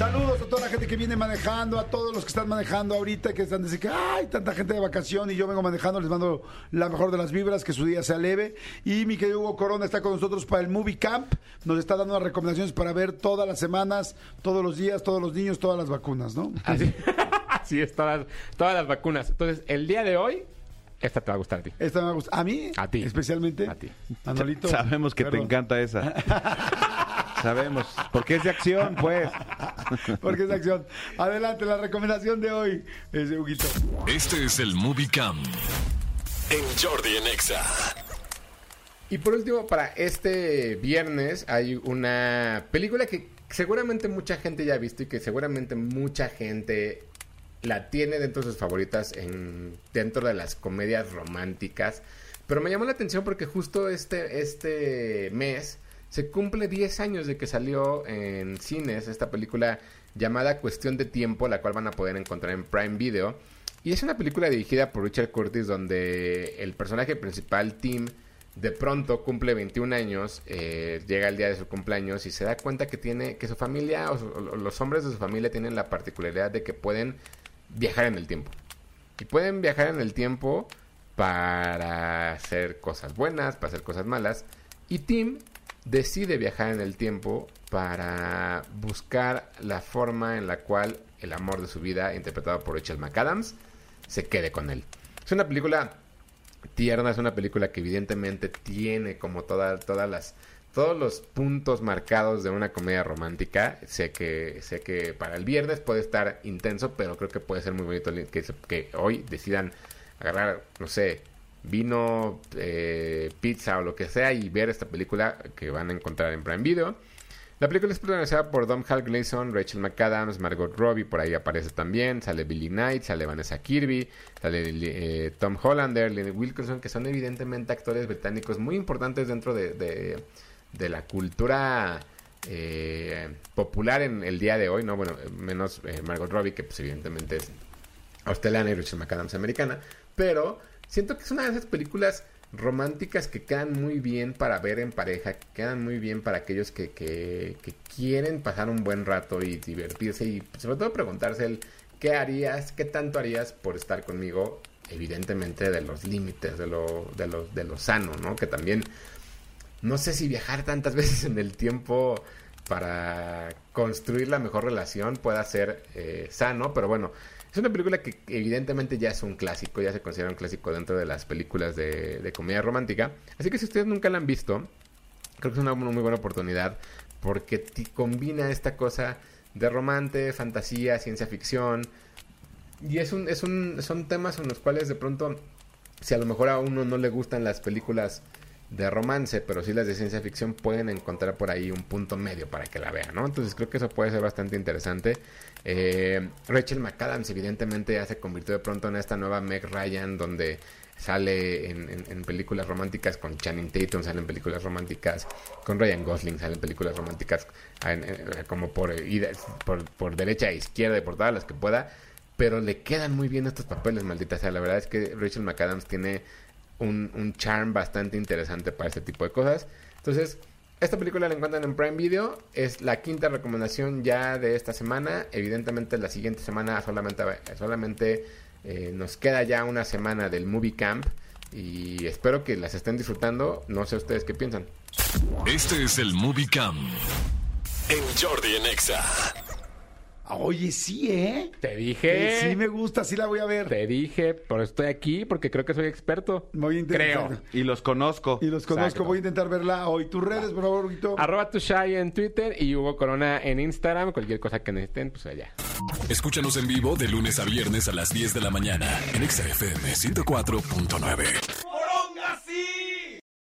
Saludos a toda la gente que viene manejando, a todos los que están manejando ahorita, que están diciendo que hay tanta gente de vacación y yo vengo manejando, les mando la mejor de las vibras, que su día sea leve. Y mi querido Hugo Corona está con nosotros para el Movie Camp, nos está dando unas recomendaciones para ver todas las semanas, todos los días, todos los niños, todas las vacunas, ¿no? Así, así es, todas, todas las vacunas. Entonces, el día de hoy, esta te va a gustar a ti. Esta me gusta. ¿A mí? A ti. Especialmente. A ti. Manolito. Sabemos que Perdón. te encanta esa. Sabemos. Porque es de acción, pues. Porque es de acción. Adelante, la recomendación de hoy, ese Huguito. Este es el Movie Camp en Jordi en Exa. Y por último, para este viernes hay una película que seguramente mucha gente ya ha visto y que seguramente mucha gente la tiene dentro de sus favoritas en, dentro de las comedias románticas. Pero me llamó la atención porque justo este, este mes se cumple 10 años de que salió en cines esta película llamada Cuestión de Tiempo, la cual van a poder encontrar en Prime Video. Y es una película dirigida por Richard Curtis donde el personaje principal, Tim, de pronto cumple 21 años, eh, llega el día de su cumpleaños y se da cuenta que tiene que su familia o, o los hombres de su familia tienen la particularidad de que pueden viajar en el tiempo. Y pueden viajar en el tiempo para hacer cosas buenas, para hacer cosas malas. Y Tim decide viajar en el tiempo para buscar la forma en la cual el amor de su vida, interpretado por Rachel McAdams, se quede con él. Es una película tierna, es una película que evidentemente tiene como toda- todas las todos los puntos marcados de una comedia romántica. Sé que sé que para el viernes puede estar intenso, pero creo que puede ser muy bonito que hoy decidan agarrar, no sé, vino, eh, pizza o lo que sea y ver esta película que van a encontrar en Prime Video. La película es protagonizada por Dom Hal Gleason, Rachel McAdams, Margot Robbie, por ahí aparece también, sale Billy Knight, sale Vanessa Kirby, sale eh, Tom Hollander, Lenny Wilkinson, que son evidentemente actores británicos muy importantes dentro de, de- la cultura eh, popular en el día de hoy, ¿no? Bueno, menos Margot Robbie, que pues evidentemente es australiana y Rachel McAdams americana, pero siento que es una de esas películas románticas que quedan muy bien para ver en pareja, que quedan muy bien para aquellos que, quieren pasar un buen rato y divertirse y sobre todo preguntarse el qué harías, qué tanto harías por estar conmigo, evidentemente de los límites, de lo, de lo, de lo sano, ¿no? Que también no sé si viajar tantas veces en el tiempo para construir la mejor relación pueda ser eh, sano, pero bueno, es una película que evidentemente ya es un clásico, ya se considera un clásico dentro de las películas de, de comedia romántica. Así que si ustedes nunca la han visto, creo que es una muy buena oportunidad porque ti- combina esta cosa de romance, fantasía, ciencia ficción. Y es un, es un, son temas en los cuales de pronto, si a lo mejor a uno no le gustan las películas de romance, pero sí las de ciencia ficción, pueden encontrar por ahí un punto medio para que la vean, ¿no? Entonces creo que eso puede ser bastante interesante. Eh, Rachel McAdams evidentemente ya se convirtió de pronto en esta nueva Meg Ryan, donde sale en, películas románticas con Channing Tatum, sale en películas románticas con Ryan Gosling, sale en películas románticas en- como por, ida- por, por derecha e izquierda y por todas las que pueda, pero le quedan muy bien estos papeles, maldita sea. La verdad es que Rachel McAdams tiene un, un charm bastante interesante para este tipo de cosas. Entonces, esta película la encuentran en Prime Video. Es la quinta recomendación ya de esta semana. Evidentemente, la siguiente semana solamente, solamente eh, nos queda ya una semana del Movie Camp. Y espero que las estén disfrutando. No sé ustedes qué piensan. Este es el Movie Camp en Jordi en Exa. Oye, sí, ¿eh? Te dije. Sí me gusta, sí la voy a ver. Te dije, pero estoy aquí porque creo que soy experto. Voy a intentar. Creo. Y los conozco. Y los conozco, Exacto. voy a intentar verla hoy. Tus redes, por favor, Huguito. Arroba tu Shai en Twitter y Hugo Corona en Instagram. Cualquier cosa que necesiten, pues allá. Escúchanos en vivo de lunes a viernes a las 10 de la mañana en Exa FM 104.9.